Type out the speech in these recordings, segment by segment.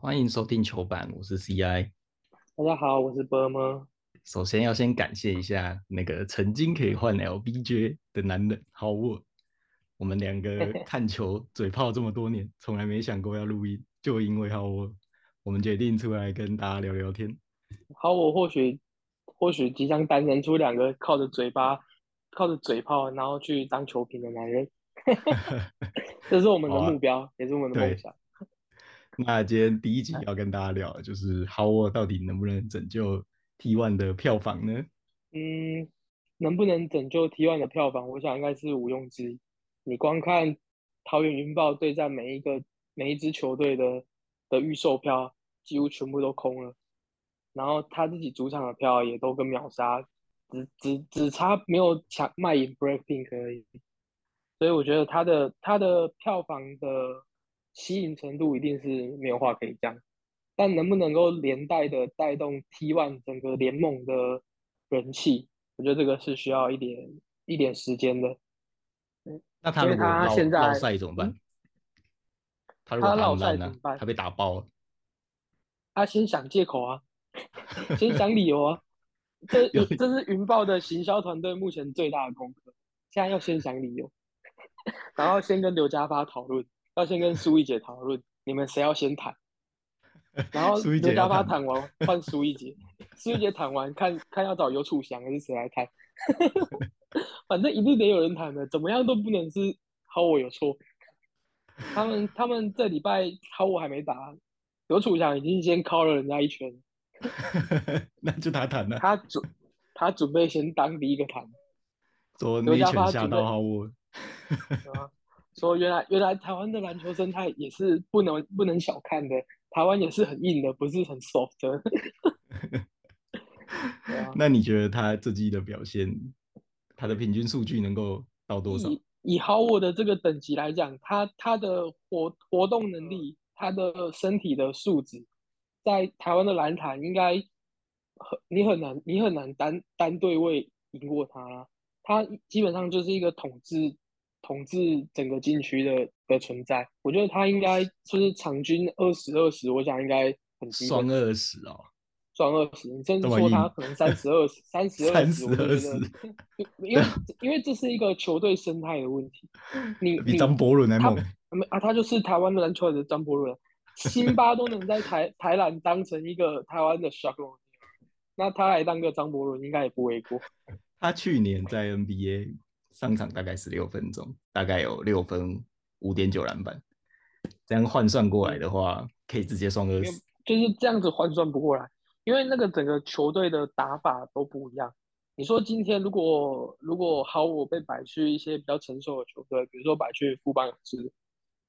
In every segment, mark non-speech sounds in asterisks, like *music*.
欢迎收听球板，我是 CI。大家好，我是波波。首先要先感谢一下那个曾经可以换 LBJ 的男人 Howard。我们两个 *laughs* 看球嘴炮这么多年，从来没想过要录音，就因为 Howard，我们决定出来跟大家聊聊天。好，我或许或许即将诞生出两个靠着嘴巴、靠着嘴炮，然后去当球评的男人。*laughs* *laughs* 这是我们的目标，也是我们的梦想。那今天第一集要跟大家聊，就是 Howard 到底能不能拯救 T1 的票房呢？嗯，能不能拯救 T1 的票房，我想应该是毋庸置疑。你光看桃园云豹对战每一个每一支球队的的预售票，几乎全部都空了。然后他自己主场的票也都跟秒杀，只只只差没有抢卖赢 Breakpink 而已。所以我觉得他的他的票房的。吸引程度一定是没有话可以讲，但能不能够连带的带动 T1 整个联盟的人气，我觉得这个是需要一点一点时间的。那他如果落赛怎么办？他如果落赛怎么办？他被打爆了。他先想借口啊，*laughs* 先想理由啊。这 *laughs* 这是云豹的行销团队目前最大的功课，现在要先想理由，*laughs* 然后先跟刘家发讨论。要先跟苏一姐讨论，你们谁要先谈？然后刘家发谈完换苏一姐，苏一姐谈完看看要找尤楚祥还是谁来谈？*laughs* 反正一定得有人谈的，怎么样都不能是好我有错。他们他们这礼拜好我还没打，尤楚祥已经先敲了人家一拳，*laughs* 那就他谈了。他准他准备先当第一个谈，刘家发吓到好我。说原来原来台湾的篮球生态也是不能不能小看的，台湾也是很硬的，不是很 soft 的。*laughs* 那你觉得他这季的表现，他的平均数据能够到多少？以以 Howard 的这个等级来讲，他他的活活动能力，他的身体的素质，在台湾的篮坛应该很你很难你很难单单对位赢过他，他基本上就是一个统治。统治整个禁区的的存在，我觉得他应该就是场均二十二十，我想应该很基本。双二十哦，双二十，你甚至说他可能三十二十，*laughs* 三十二十，我觉得，因 *laughs* 为因为这是一个球队生态的问题。你 *laughs* 比张伯伦还猛。啊，他就是台湾的篮球的张伯伦，辛巴都能在台台篮当成一个台湾的 s h o k 那他来当个张伯伦应该也不为过。他去年在 NBA。上场大概十六分钟，大概有六分五点九篮板，这样换算过来的话，可以直接双二十。就是这样子换算不过来，因为那个整个球队的打法都不一样。你说今天如果如果好我被摆去一些比较成熟的球队，比如说摆去富邦勇士，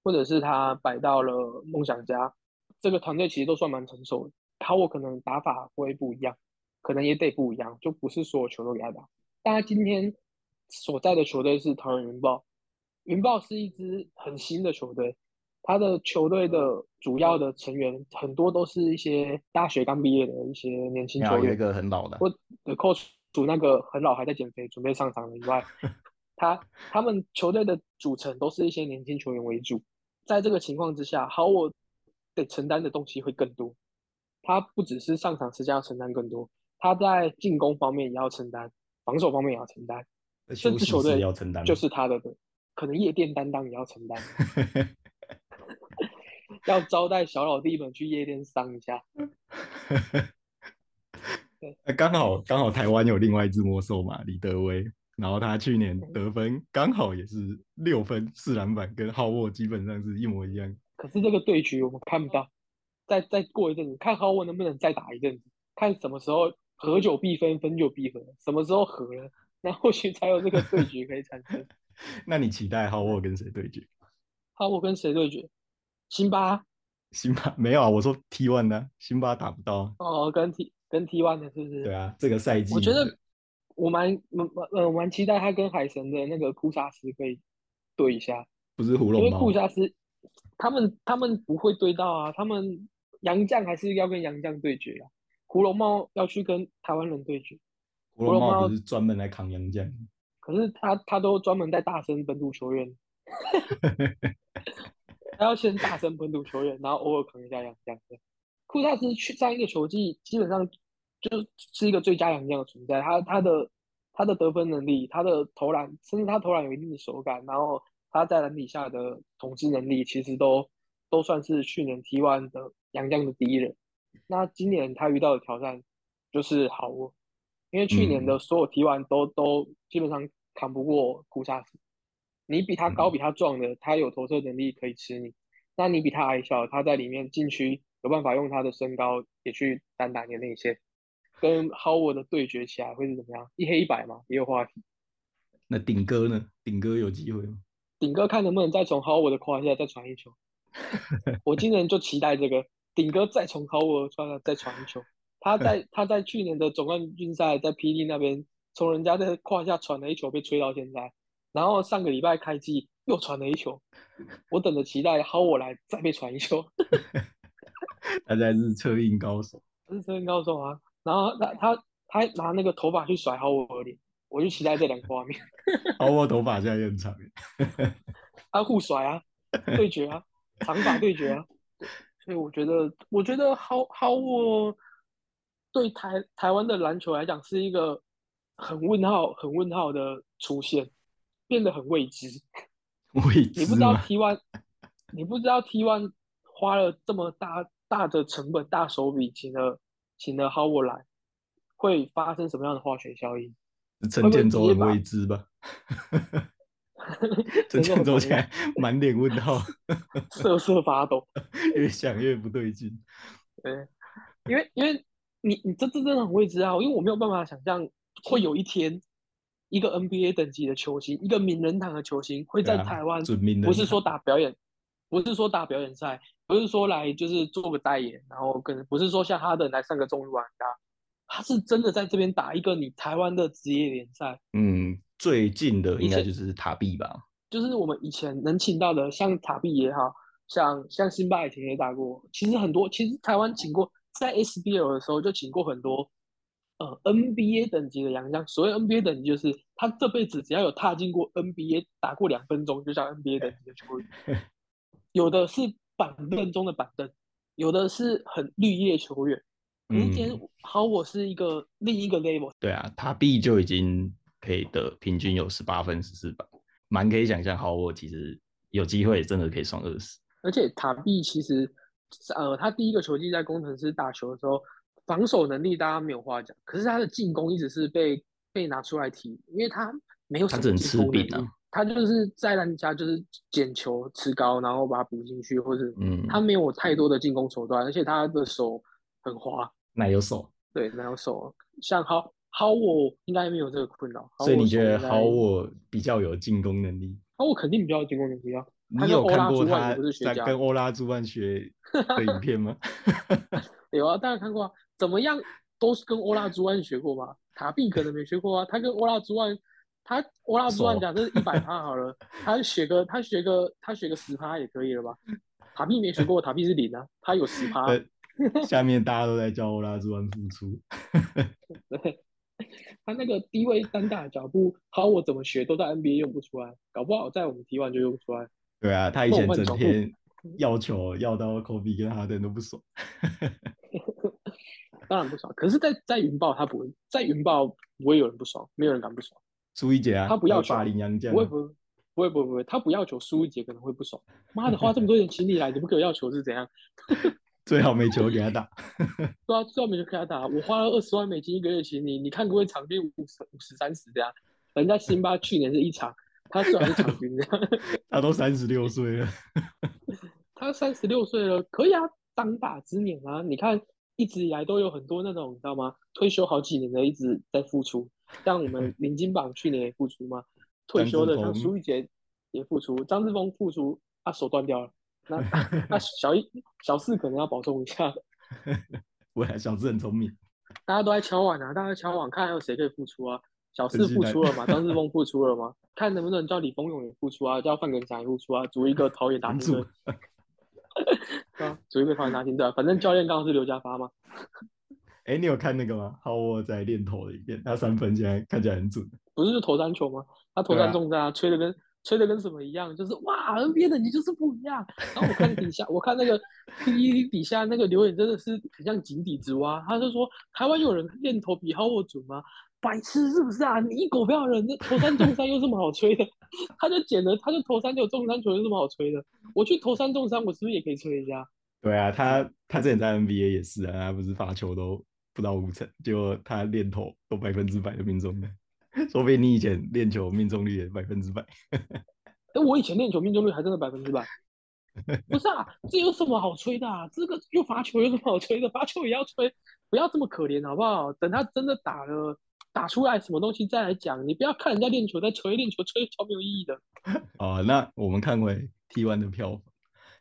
或者是他摆到了梦想家，这个团队其实都算蛮成熟的。好我可能打法会不一样，可能也得不一样，就不是所有球都给他打。大家今天。所在的球队是桃园云豹，云豹是一支很新的球队，他的球队的主要的成员很多都是一些大学刚毕业的一些年轻球员，有一个很老的，或的 coach 组那个很老还在减肥准备上场的以外，*laughs* 他他们球队的组成都是一些年轻球员为主，在这个情况之下，好我得承担的东西会更多，他不只是上场时间要承担更多，他在进攻方面也要承担，防守方面也要承担。这支球队要承担，就是他的，可能夜店担当也要承担，*laughs* 要招待小老弟们去夜店桑一下。*laughs* 对，刚好刚好台湾有另外一只魔兽嘛，李德威，然后他去年得分刚好也是六分四篮板，跟浩沃基本上是一模一样。可是这个对局我们看不到，再再过一阵子，看浩沃能不能再打一阵子，看什么时候合久必分，分久必合，什么时候合了。那或许才有这个对决可以产生。*laughs* 那你期待浩沃跟谁对决？浩沃跟谁对决？辛巴？辛巴没有啊，我说 T one 呢？辛巴打不到。哦，跟 T 跟 T one 的是不是？对啊，这个赛季我觉得我蛮蛮呃蛮期待他跟海神的那个库萨斯可以对一下。不是胡龙因为库萨斯他们他们不会对到啊，他们杨将还是要跟杨将对决啊，胡龙猫要去跟台湾人对决。胡龙茂不是专门来扛洋将，可是他他都专门带大声本土球员，*laughs* 他要先大声本土球员，然后偶尔扛一下洋将。库萨斯去上一个球季基本上就是一个最佳洋将的存在，他他的他的得分能力，他的投篮，甚至他投篮有一定的手感，然后他在篮底下的统治能力，其实都都算是去年 T1 的洋将的第一人。那今年他遇到的挑战就是好沃，因为去年的所有提完都都基本上扛不过库萨斯。你比他高、比他壮的，他有投射能力可以吃你；那你比他矮小，他在里面禁区有办法用他的身高也去单打你的内线，跟 Howard 的对决起来会是怎么样？一黑一白嘛，也有话题。那顶哥呢？顶哥有机会吗？顶哥看能不能再从 Howard 的胯下再传一球。*laughs* 我今年就期待这个顶哥再从 Howard 胯下再传一球。他在他在去年的总冠军赛在 PD 那边从人家的胯下传了一球，被吹到现在。然后上个礼拜开机又传了一球，我等着期待薅我来再被传一球。*laughs* 他才是策应高手，是策应高手啊！然后他他他拿那个头发去甩薅我的脸，我就期待这两个画面。*laughs* 薅我头发现在很长，*laughs* 他互甩啊，对决啊，长发对决啊。所以我觉得，我觉得薅薅我对台台湾的篮球来讲是一个很问号、很问号的出现。变得很未知，*laughs* 未知。你不知道 T One，你不知道 T One 花了这么大大的成本、大手笔请了请了 Howard 来，会发生什么样的化学效应？陈建州很未知吧？*laughs* 陈建州现在满脸问号，瑟瑟发抖，*laughs* 越想越不对劲。对，因为因为你你这这真的很未知啊，因为我没有办法想象会有一天。一个 NBA 等级的球星，一个名人堂的球星，会在台湾，不是说打表演，不是说打表演赛，不是说来就是做个代言，然后跟不是说像哈登来上个综艺玩家，他是真的在这边打一个你台湾的职业联赛。嗯，最近的应该就是塔币吧，就是我们以前能请到的，像塔币也好像像辛巴以前也打过，其实很多，其实台湾请过，在 SBL 的时候就请过很多。呃，NBA 等级的洋将，所谓 NBA 等级就是他这辈子只要有踏进过 NBA 打过两分钟，就叫 NBA 等级的球员。*laughs* 有的是板凳中的板凳，有的是很绿叶球员。今天好，我是一个另一个 level。对啊，塔 B 就已经可以得平均有十八分十四板，蛮可以想象好，我其实有机会真的可以上二十。而且塔币其实，呃，他第一个球季在工程师打球的时候。防守能力大家没有话讲，可是他的进攻一直是被被拿出来提，因为他没有什么进攻能力，他就是在人家就是捡球吃高，然后把它补进去，或者嗯，他没有太多的进攻手段，而且他的手很滑，奶油手，对，奶油手，像好好我应该没有这个困扰，所以你觉得好我比较有进攻能力？好我肯定比较有进攻能力啊！你有看过他在跟欧拉朱万学 *laughs* 的影片吗？有啊，当然看过啊。怎么样都是跟欧拉朱万学过吧？塔币可能没学过啊。他跟欧拉朱万，他欧拉朱万讲这是一百趴好了，他学个他学个他学个十趴也可以了吧？塔币没学过，塔币是零啊，他有十趴。*laughs* 下面大家都在叫欧拉朱万付出。对，他那个低位单打脚步，好我怎么学都在 NBA 用不出来，搞不好在我们 T one 就用不出来。对啊，他以前整天要求要到科比跟哈登都不爽。*laughs* 当然不爽，可是，在在云豹他不会，在云豹不会有人不爽，没有人敢不爽。苏一杰啊，他不要求霸凌杨将，不会不会不会不会不会，他不要求苏一杰可能会不爽。妈的，花这么多钱请你来，你不给我要求是怎样？*laughs* 最好没球给他打。对啊，最好没球给他打。我花了二十万美金一个月请你，你看不会场均五十五十三十这样？人家辛巴去年是一场，他算是场均这样。*laughs* 他都三十六岁了，*laughs* 他三十六岁了，可以啊，当打之年啊，你看。一直以来都有很多那种，你知道吗？退休好几年的一直在付出，像我们 *laughs* 林金榜去年也付出嘛，退休的像苏玉杰也付出，张志峰付出，他手断掉了。那那小一、小四可能要保重一下。我小四很聪明，大家都在敲碗啊，大家敲碗看还有谁可以付出啊？小四付出了嘛？张志峰付出了吗？看能不能叫李峰勇也付出啊？叫范根强也付出啊？组一个桃园打金队。*laughs* 啊，组一个桃园打金队，反正教练刚好是刘家发嘛。*laughs* 哎，你有看那个吗？好，我在练投的一遍，他三分现在看起来很准。不是就投三球吗？他投三中啊，吹的跟吹的跟什么一样，就是哇，NBA 的你就是不一样。然后我看底下，我看那个 PPT 底下那个留言真的是很像井底之蛙。他就说台湾有人练投比 Howard 准吗？白痴是不是啊？你一狗票人，那投三中三又这么好吹的？*laughs* 他就捡了，他就投三就中三球，有这么好吹的？我去投三中三，我是不是也可以吹一下？对啊，他他之前在 NBA 也是啊，他不是罚球都不到五成，结果他练投都百分之百的命中率，*laughs* 说不定你以前练球命中率也百分之百。*laughs* 哎，我以前练球命中率还真的百分之百。不是啊，这有什么好吹的啊？这个又罚球有什么好吹的？罚球也要吹，不要这么可怜好不好？等他真的打了。打出来什么东西再来讲，你不要看人家练球在吹，练球吹超没有意义的。啊，*laughs* 那我们看回 T1 的票房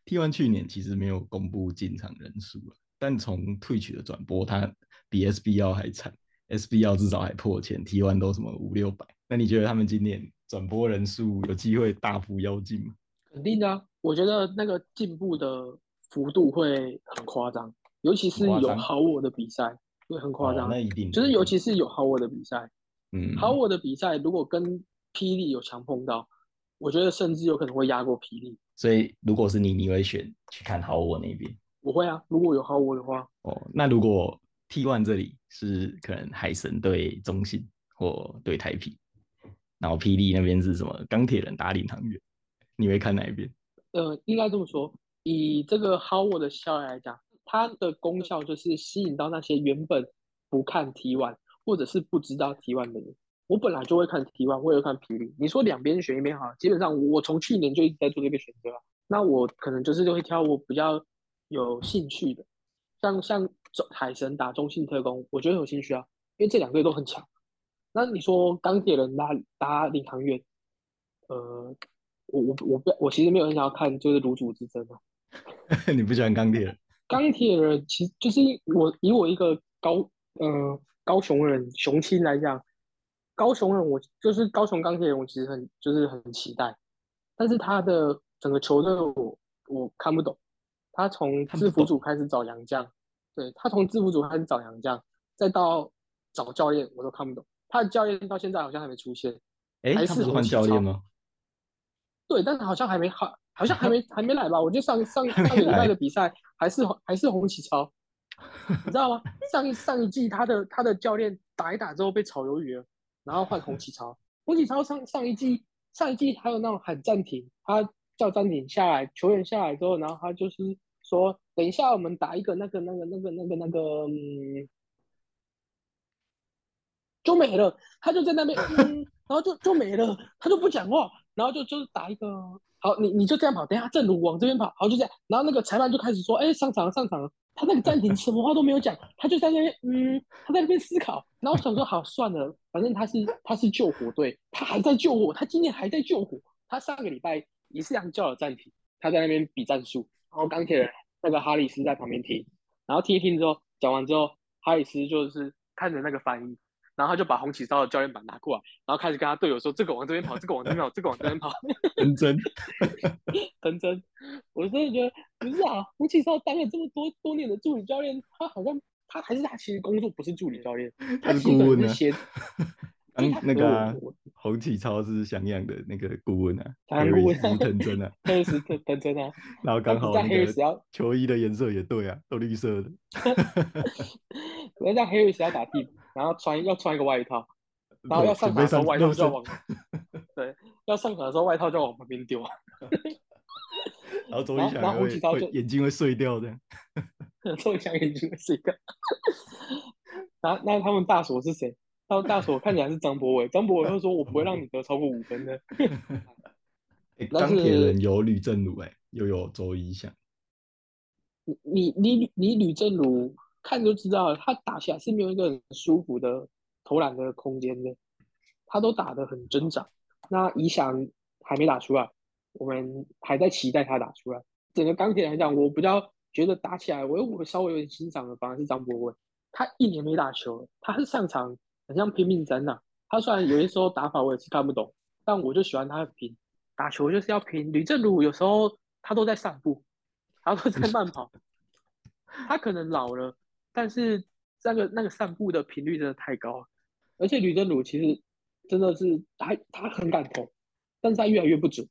，T1 去年其实没有公布进场人数了，但从 Twitch 的转播，它比 SBL 还惨，SBL 至少还破千，T1 都什么五六百。那你觉得他们今年转播人数有机会大幅妖进吗？肯定的，我觉得那个进步的幅度会很夸张，尤其是有好我的比赛。会很夸张，那一定就是尤其是有好我的比赛，嗯，好我的比赛如果跟霹雳有强碰到，我觉得甚至有可能会压过霹雳。所以如果是你，你会选去看好我那边？我会啊，如果有好我的话。哦，那如果 T One 这里是可能海神对中信或对台啤，然后霹雳那边是什么钢铁人打领航员，你会看哪一边？呃，应该这么说，以这个好我的效益来讲。它的功效就是吸引到那些原本不看 T1 或者是不知道 T1 的人。我本来就会看 T one，我也会看霹雳。你说两边选一边好，基本上我从去年就一直在做这个选择。那我可能就是就会挑我比较有兴趣的，像像海神打中性特工，我觉得有兴趣啊，因为这两队都很强。那你说钢铁人打打领航员，呃，我我我不我其实没有很想要看就是卤煮之争啊。*laughs* 你不喜欢钢铁人？钢铁人其实就是我以我一个高呃高雄人雄亲来讲，高雄人我就是高雄钢铁人，我其实很就是很期待，但是他的整个球队我我看不懂，他从制服组开始找洋将，对他从制服组开始找洋将，再到找教练我都看不懂，他的教练到现在好像还没出现，哎，他是换教练吗？对，但是好像还没好。好像还没还没来吧？我就上上上个礼拜的比赛还是还是洪启超，你知道吗？上一上一季他的他的教练打一打之后被炒鱿鱼了，然后换洪启超。洪启超上上一季上一季还有那种喊暂停，他叫暂停下来，球员下来之后，然后他就是说等一下我们打一个那个那个那个那个那个嗯，就没了。他就在那边嗯，然后就就没了，他就不讲话，然后就就是打一个。好，你你就这样跑，等下正如往这边跑，好就这样，然后那个裁判就开始说，哎，上场了，上场了。他那个暂停什么话都没有讲，他就在那边，嗯，他在那边思考。然后我想说，好算了，反正他是他是救火队，他还在救火，他今天还在救火。他上个礼拜也是样叫了暂停，他在那边比战术。然后钢铁人那个哈里斯在旁边听，然后听一听之后，讲完之后，哈里斯就是看着那个翻译。然后他就把红旗超的教练板拿过来，然后开始跟他队友说：“这个往这边跑，这个往这边跑，这个往这边跑。*laughs* ”真真，*laughs* 真真，我真的觉得不是啊！红旗超当了这么多多年的助理教练，他好像他还是他其实工作不是助理教练，他是顾问啊。*laughs* 嗯，那个红旗超是翔阳的那个顾问啊，黑顾问藤真啊，黑是藤藤真啊。然后刚好那个球衣的颜色也对啊，都绿色的。人家黑瑞斯要打替补。然后穿要穿一个外套，然后要上场的时候外套就要往，*laughs* 对，要上场的时候外套就要往旁边丢。然后周一翔会眼睛会碎掉的，*laughs* 周一翔眼睛会碎掉。那那他们大锁是谁？他们大锁看起来是张博伟，张博伟又说我不会让你得超过五分的。*laughs* 钢铁人有吕正儒哎，又有周一翔。你你你吕正儒。看就知道了，他打起来是没有一个很舒服的投篮的空间的，他都打得很挣扎。那理想还没打出来，我们还在期待他打出来。整个钢铁来讲，我比较觉得打起来，我我稍微有点欣赏的，反而是张博文。他一年没打球，他是上场很像拼命争呐。他虽然有些时候打法我也是看不懂，但我就喜欢他的拼。打球就是要拼。吕正如有时候他都在散步，他都在慢跑，*laughs* 他可能老了。但是那个那个散步的频率真的太高了，而且吕正鲁其实真的是他他很敢投，但是他越来越不准，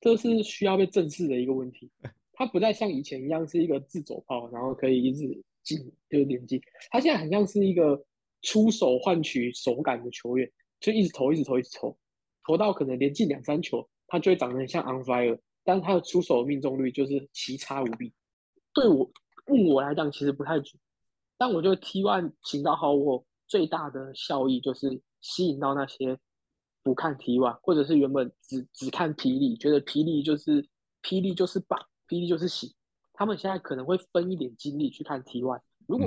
这是需要被正视的一个问题。*laughs* 他不再像以前一样是一个自走炮，然后可以一直进就是连进，他现在很像是一个出手换取手感的球员，就一直投，一直投，一直投，投到可能连进两三球，他就会长得很像 on fire，但是他的出手命中率就是奇差无比。对我问我来讲，其实不太准，但我觉得 T one 请到好我最大的效益就是吸引到那些不看 T one，或者是原本只只看霹雳，觉得霹雳就是霹雳就是棒。霹雳就是喜，他们现在可能会分一点精力去看 T one。如果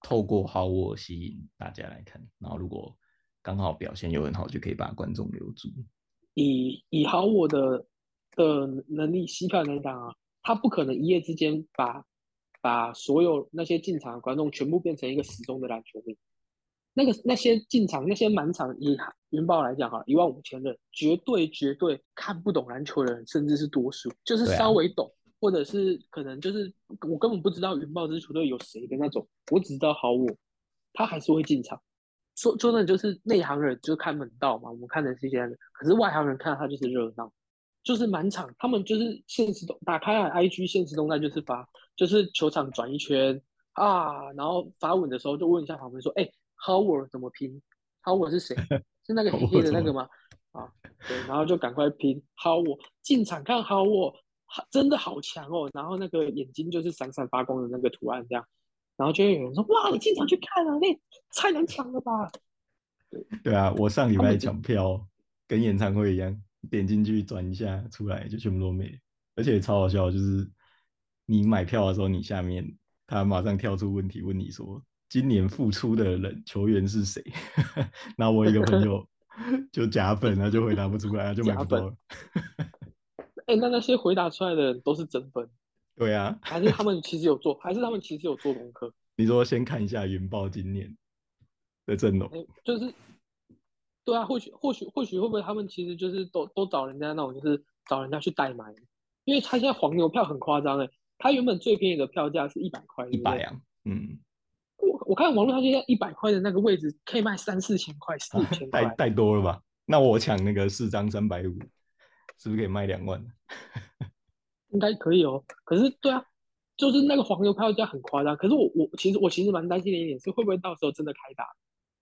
透过好我吸引大家来看，然后如果刚好表现又很好，就可以把观众留住。以以好我的的能力吸票来讲啊，他不可能一夜之间把把所有那些进场的观众全部变成一个死忠的篮球迷。那个那些进场那些满场以云豹来讲哈，一万五千人绝对绝对看不懂篮球的人，甚至是多数，就是稍微懂。或者是可能就是我根本不知道云豹这支球队有谁的那种，我只知道好我，他还是会进场。说说的就是内行人就看门道嘛，我们看的是一些，可是外行人看他就是热闹，就是满场，他们就是现实动打开了 IG 现实动态就是发，就是球场转一圈啊，然后发稳的时候就问一下旁边说，哎，Howard 怎么拼？Howard 是谁？*laughs* 是那个黑黑的那个吗？啊，对，然后就赶快拼 Howard 进场看 Howard。真的好强哦！然后那个眼睛就是闪闪发光的那个图案，这样，然后就会有人说：“哇，你进场去看啊？那太难抢了吧？”对对啊，我上礼拜抢票跟演唱会一样，点进去转一下出来就全部都没，而且超好笑，就是你买票的时候，你下面他马上跳出问题问你说：“今年复出的人球员是谁？” *laughs* 然后我一个朋友 *laughs* 就假粉，他就回答不出来，就买不到了。*laughs* 哎，那那些回答出来的人都是真粉？对啊，还是他们其实有做，还是他们其实有做功课？你说先看一下云豹今年的阵容，就是，对啊，或许或许或许会不会他们其实就是都都找人家那种，就是找人家去代买，因为他现在黄牛票很夸张哎，他原本最便宜的票价是一百块，一百啊，嗯，我我看网络上现在一百块的那个位置可以卖三四千块，四五千 *laughs* 块，太太多了吧？那我抢那个四张三百五。是不是可以卖两万？*laughs* 应该可以哦。可是，对啊，就是那个黄牛票价很夸张。可是我我其实我其实蛮担心的一点是，会不会到时候真的开打，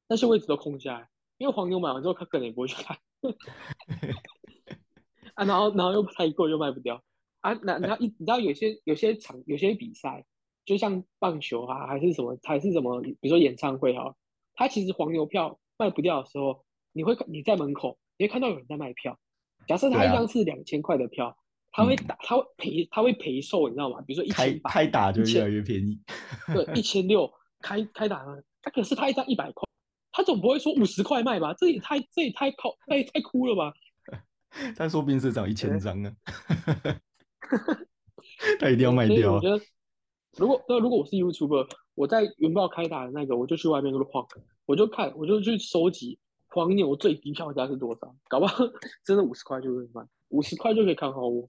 那些位置都空下来？因为黄牛买完之后，他可能也不会去看。*laughs* 啊，然后然后又太贵，又卖不掉啊。那然后一你知道有些有些场有些比赛，就像棒球啊，还是什么还是什么，比如说演唱会哈，它其实黄牛票卖不掉的时候，你会你在门口你会看到有人在卖票。假设他一张是两千块的票，他会打，他会赔，他会赔售，你知道吗？比如说一千八，开打就越来越便宜。对，*laughs* 一千六开开打呢，他可是他一张一百块，他总不会说五十块卖吧？这也太这也太靠太太哭了吧？*laughs* 他说不定是涨一千张呢，*laughs* 他一定要卖掉。我觉得，如果那如果我是 YouTube，我在云豹开打的那个，我就去外面晃，我就看，我就去收集。黄牛最低票价是多少？搞不好 *laughs* 真的五十块就可以买，五十块就可以看好我。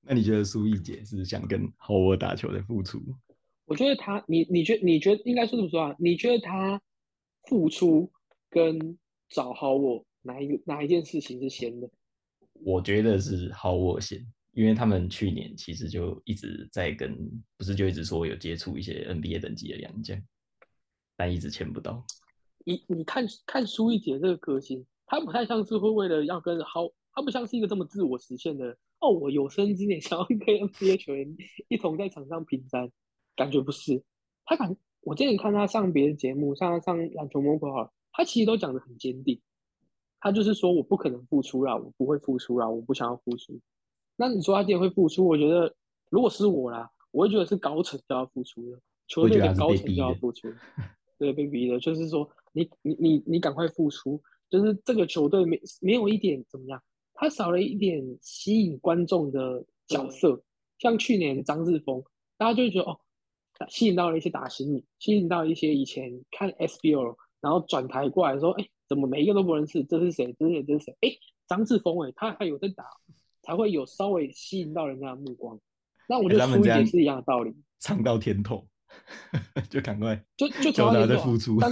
那你觉得苏毅姐是想跟好我打球的付出？我觉得他，你你觉你觉得应该说怎么说啊？你觉得他付出跟找好我哪一个哪一件事情是先的？我觉得是好我先，因为他们去年其实就一直在跟，不是就一直说有接触一些 NBA 等级的两将，但一直签不到。你你看看苏一杰这个歌星，他不太像是会为了要跟好，他不像是一个这么自我实现的哦。我有生之年想要跟 NBA 球员一同在场上拼战，感觉不是。他感我之前看他上别的节目，上上篮球魔鬼号，他其实都讲的很坚定。他就是说我不可能付出啦，我不会付出啦，我不想要付出。那你说他今天会付出？我觉得如果是我啦，我会觉得是高层就要付出的，球队的高层就要付出。对，被逼的，就是说。你你你你赶快付出，就是这个球队没没有一点怎么样，他少了一点吸引观众的角色，像去年张志峰，大家就觉得哦，吸引到了一些打新米，吸引到一些以前看 SBO，然后转台过来说，哎，怎么每一个都不认识，这是谁？这是谁？这是谁？哎，张志峰，哎，他还有在打，才会有稍微吸引到人家的目光。那我觉得苏姐是一样的道理，尝到甜头，*laughs* 就赶快就就叫他在付出。*laughs*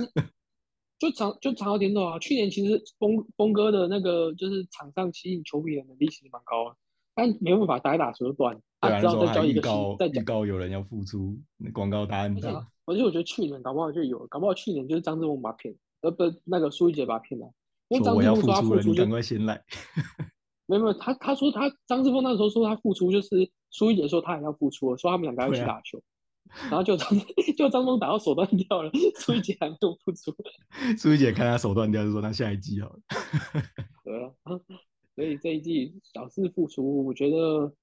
就尝就尝到甜头啊。去年其实峰峰哥的那个就是场上吸引球迷的能力其实蛮高的，但没办法打一打球就断，对啊，他只好那时候还再交一个预告新再讲。预告有人要付出，那广告答案大而且啊，我觉得去年搞不好就有，搞不好去年就是张志峰把他骗，呃不，那个苏一杰把他骗了，因为张志峰说他要复出赶快先来。*laughs* 没有没有，他他说他张志峰那时候说他付出，就是苏一杰说他也要付出了，说他们两个要一起对啊打球，然后就张 *laughs* 就张峰打到手断掉了，苏一杰还没有付出，*laughs* 苏一姐看他手断掉，就说他下一季好了。对啊，所以这一季小四复出，我觉得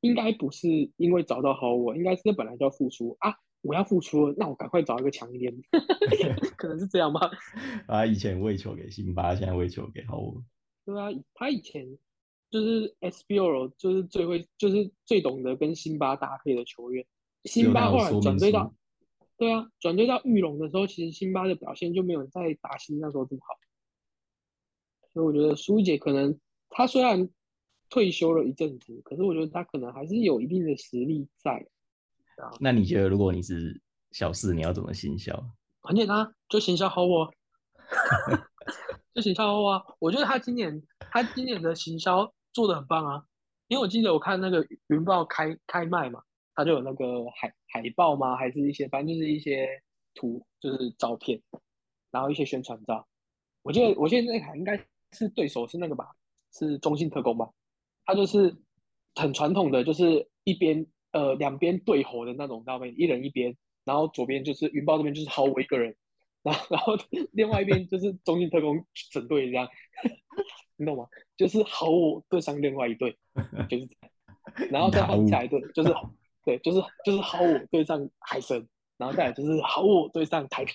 应该不是因为找到好我，应该是本来就要复出啊，我要复出了，那我赶快找一个强一点，*laughs* 可能是这样吧。啊，以前喂球给辛巴，现在喂球给好我。对啊，他以前就是 SBO 就是最会就是最懂得跟辛巴搭配的球员，辛巴后来转队到，对啊，转队到玉龙的时候，其实辛巴的表现就没有在打新那时候这么好，所以我觉得苏姐可能他虽然退休了一阵子，可是我觉得他可能还是有一定的实力在，那你觉得，如果你是小四，你要怎么行销？很简单，就行销好我，*laughs* 就行销好我啊！我觉得他今年他今年的行销做的很棒啊，因为我记得我看那个云豹开开卖嘛，他就有那个海海报吗？还是一些反正就是一些图，就是照片，然后一些宣传照。我记得我记得那台应该是对手是那个吧，是中信特工吧？他就是很传统的，就是一边呃两边对吼的那种照片，一人一边，然后左边就是云豹这边就是好我一个人，然后然后 *laughs* 另外一边就是中信特工整队这样，*laughs* 你懂吗？就是好我对上另外一队，就是这样，然后再换下一队就是对，就是就是好我对上海神，然后再来就是好我对上台啤，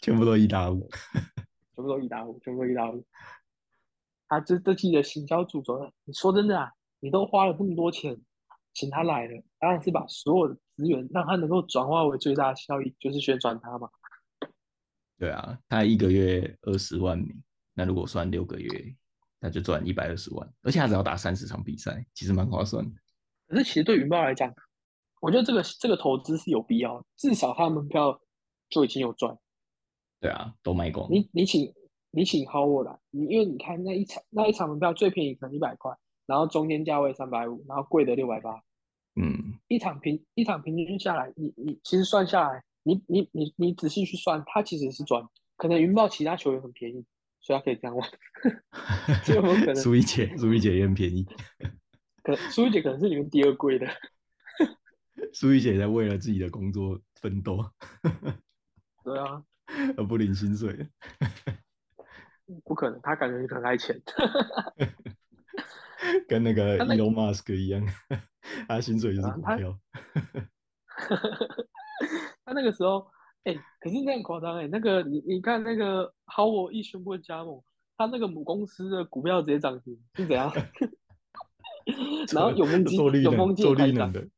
全部都一打五。全部都一打五，全部都一打五。他这这季的行销主轴，你说真的啊，你都花了这么多钱请他来了，当然是把所有的资源让他能够转化为最大的效益，就是宣传他嘛。对啊，他一个月二十万名，那如果算六个月，那就赚一百二十万，而且他只要打三十场比赛，其实蛮划算的。可是其实对云豹来讲，我觉得这个这个投资是有必要的，至少他门票就已经有赚。对啊，都卖光。你你请你请 Howard 来，你因为你看那一场那一场门票最便宜可能一百块，然后中间价位三百五，然后贵的六百八，嗯，一场平一场平均下来，你你其实算下来，你你你你仔细去算，它其实是赚。可能云豹其他球员很便宜，所以他可以这样玩。这有没有可能？苏一姐，苏一姐也很便宜。可苏一姐可能是你们第二贵的。苏一姐在为了自己的工作奋斗，对啊，*laughs* 而不领薪水。不可能，他感觉很爱钱。跟那个 *laughs* Elon Musk 一样，他薪水就是股票。*laughs* 他那个时候，哎、可是那样夸张哎，那个你你看那个 Howard 一宣布加盟，他那个母公司的股票直接涨停，是怎样？*laughs* 然后永丰金永丰金也开涨，绿能的，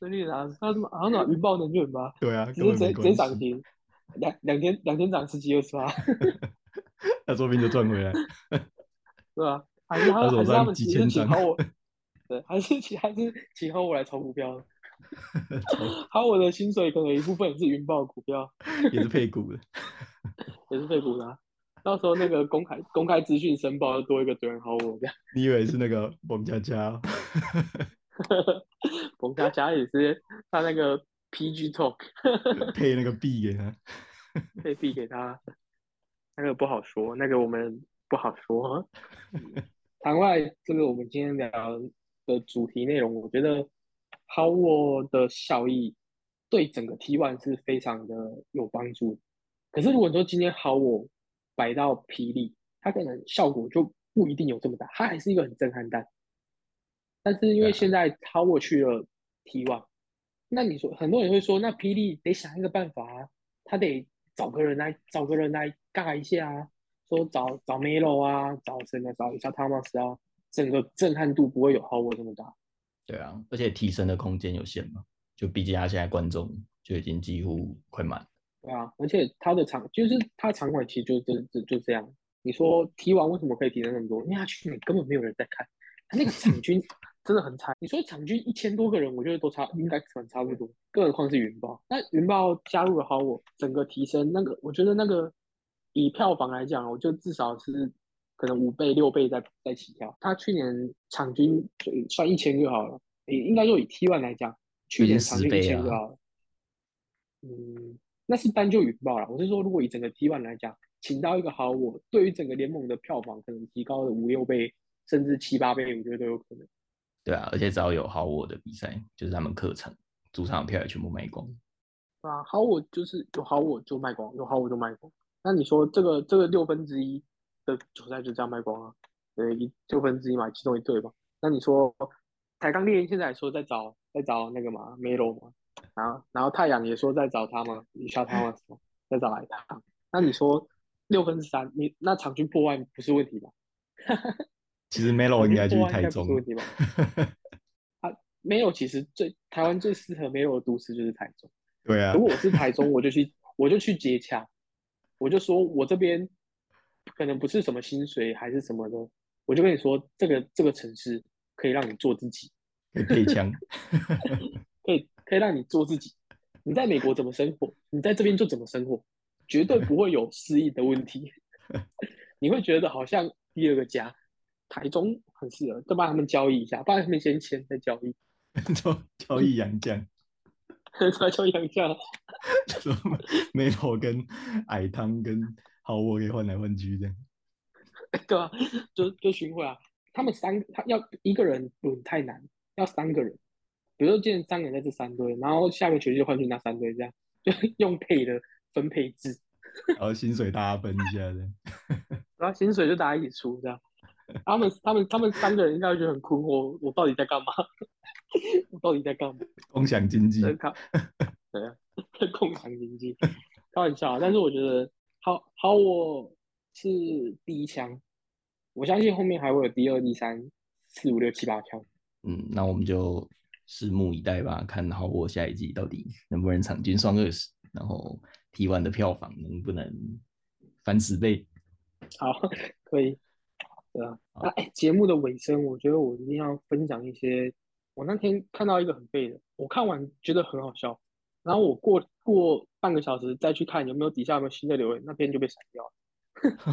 对绿能，他什么好像什么云豹能源吧，对啊，直根接直接。涨停，两两天两天涨十几二十八，那说不定就赚回来。*laughs* 对啊、还是他他还是他们几千张请好我，对，还是其还是请好我来炒股票，*laughs* 超好我的薪水可能有一部分也是云豹股票，也是配股的。也是配股的啊、到时候那个公开公开资讯申报要多一个对人好我这样，你以为是那个王佳佳哦？*laughs* 冯佳佳也是他那个 PG Talk 配那个币给他？配币给他，那个不好说，那个我们不好说。*laughs* 场外这个我们今天聊的主题内容，我觉得 Howard 的效益对整个 T1 是非常的有帮助。可是如果说今天 Howard 摆到霹雳，它可能效果就不一定有这么大，它还是一个很震撼弹。但是因为现在 Howard 去了 T1，那你说很多人会说，那霹雳得想一个办法啊，他得找个人来找个人来尬一下啊，说找找 Melo 啊，找谁呢？找一下 Thomas 啊，整个震撼度不会有 Howard 这么大。对啊，而且提升的空间有限嘛，就毕竟他现在观众就已经几乎快满了。对啊，而且他的场就是他场馆其实就就就就这样。你说提完为什么可以提升那么多？因为他去年根本没有人在看，他那个场均 *laughs* 真的很惨。你说场均一千多个人，我觉得都差应该算差不多，更何况是云豹。那云豹加入了 Howard，整个提升那个，我觉得那个以票房来讲，我就至少是可能五倍六倍在在起跳。他去年场均算一千就好了，诶，应该就以 T one 来讲，去年场均一千就好了。嗯，那是单就云豹了。我是说，如果以整个 T one 来讲，请到一个好我，对于整个联盟的票房可能提高了五六倍，甚至七八倍，我觉得都有可能。对啊，而且只要有好我的比赛，就是他们客场、主场票也全部卖光。啊，好我就是有好我就卖光，有好我就卖光。那你说这个这个六分之一的球赛就这样卖光了？对，一六分之一嘛，其中一队嘛。那你说台钢猎鹰现在说在找在找那个嘛梅罗嘛，然后然后太阳也说在找他嘛，你笑他吗？在找来他。那你说六分之三，你那场均破万不是问题吧？*laughs* 其实梅罗应该去台中。问题吧？啊，梅罗其实最台湾最适合梅罗的都市就是台中。对啊。如果我是台中，我就去我就去接洽。我就说，我这边可能不是什么薪水还是什么的，我就跟你说，这个这个城市可以让你做自己，可以可以可以让你做自己。你在美国怎么生活，你在这边就怎么生活，绝对不会有失忆的问题。*laughs* 你会觉得好像第二个家，台中很适合，就帮他们交易一下，帮他们先签再交易，*laughs* 交交易洋将。*laughs* 他叫杨绛，说梅罗跟矮汤跟好我可以换来换去这样，*laughs* 对啊，就就巡回啊，他们三他要一个人轮太难，要三个人，比如说今天三个人在这三队，然后下个学期就换去那三队这样，*laughs* 就用配的分配制，然后薪水大家分一下这样，然后薪水就大家一起出这样，他们他们他们三个人应该觉得很困惑，我到底在干嘛？我到底在干嘛？*laughs* 共享经济，对啊，*laughs* 共享经济，开玩笑。但是我觉得，好好，我是第一枪，我相信后面还会有第二、第三、四五六七八枪。嗯，那我们就拭目以待吧，看好我下一季到底能不能场均双二十，然后 T one 的票房能不能翻十倍？*laughs* 好，可以。对啊，那哎，节目的尾声，我觉得我一定要分享一些。我那天看到一个很废的，我看完觉得很好笑，然后我过过半个小时再去看有没有底下有没有新的留言，那篇就被删掉了。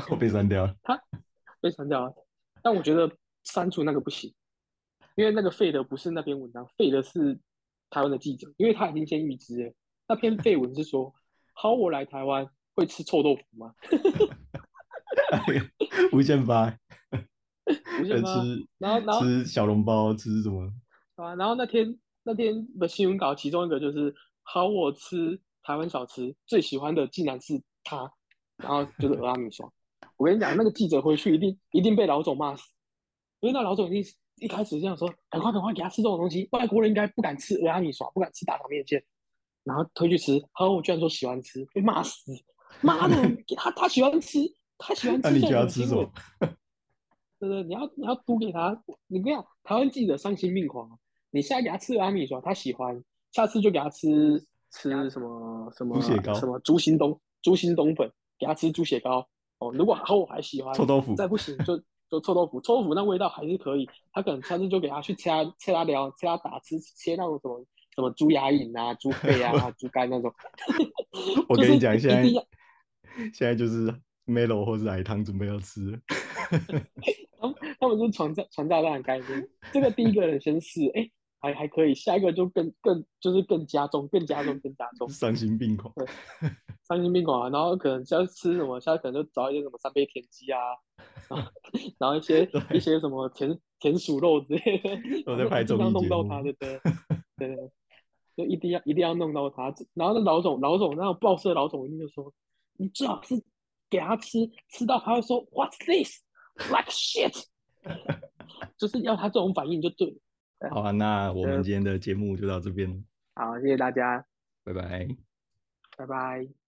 *laughs* 我被删掉了。他被删掉了，但我觉得删除那个不行，因为那个废的不是那篇文章，废的是台湾的记者，因为他已经先预知了。那篇废文是说，好，我来台湾会吃臭豆腐吗？无限发，无限发，*laughs* 然后然后吃小笼包，吃什么？啊，然后那天那天的新闻稿，其中一个就是好，我吃台湾小吃最喜欢的竟然是他，然后就是俄阿米爽。我跟你讲，那个记者回去一定一定被老总骂死，因为那老总一定一开始这样说，赶快赶快给他吃这种东西，外国人应该不敢吃俄阿米爽，不敢吃大肠面线，然后推去吃，好，我居然说喜欢吃，被骂死，妈的，他他喜欢吃，他喜欢吃那你要吃什么？*laughs* 对对，你要你要读给他，你不要台湾记者丧心病狂。你现在给他吃阿米说他喜欢，下次就给他吃吃什么什么猪血糕，什么猪心冬猪心冬粉，给他吃猪血糕哦。如果好我还喜欢臭豆腐，再不行就就臭豆腐，臭豆腐那味道还是可以。他可能下次就给他去切他切他聊切他打吃切那种什么什么猪牙印啊、猪肺啊、*laughs* 猪肝那种。*laughs* 我跟你讲，*laughs* 现在现在就是 Melo 或是奶汤准备要吃。他们他们是传炸传炸弹的概念，这个第一个人先试，哎。还还可以，下一个就更更就是更加重，更加重，更加重，丧心病狂，对，丧心病狂啊！然后可能要吃什么，现在可能就找一些什么三杯田鸡啊，然后一些 *laughs* 一些什么田田鼠肉之类的，我在拍综艺弄到他，对 *laughs* 对对，就一定要一定要弄到他。然后那老总老总那种报社老总一定就说，你最好是给他吃吃到他会说 What's this like shit，*laughs* 就是要他这种反应就对。好啊，那我们今天的节目就到这边。好，谢谢大家，拜拜，拜拜。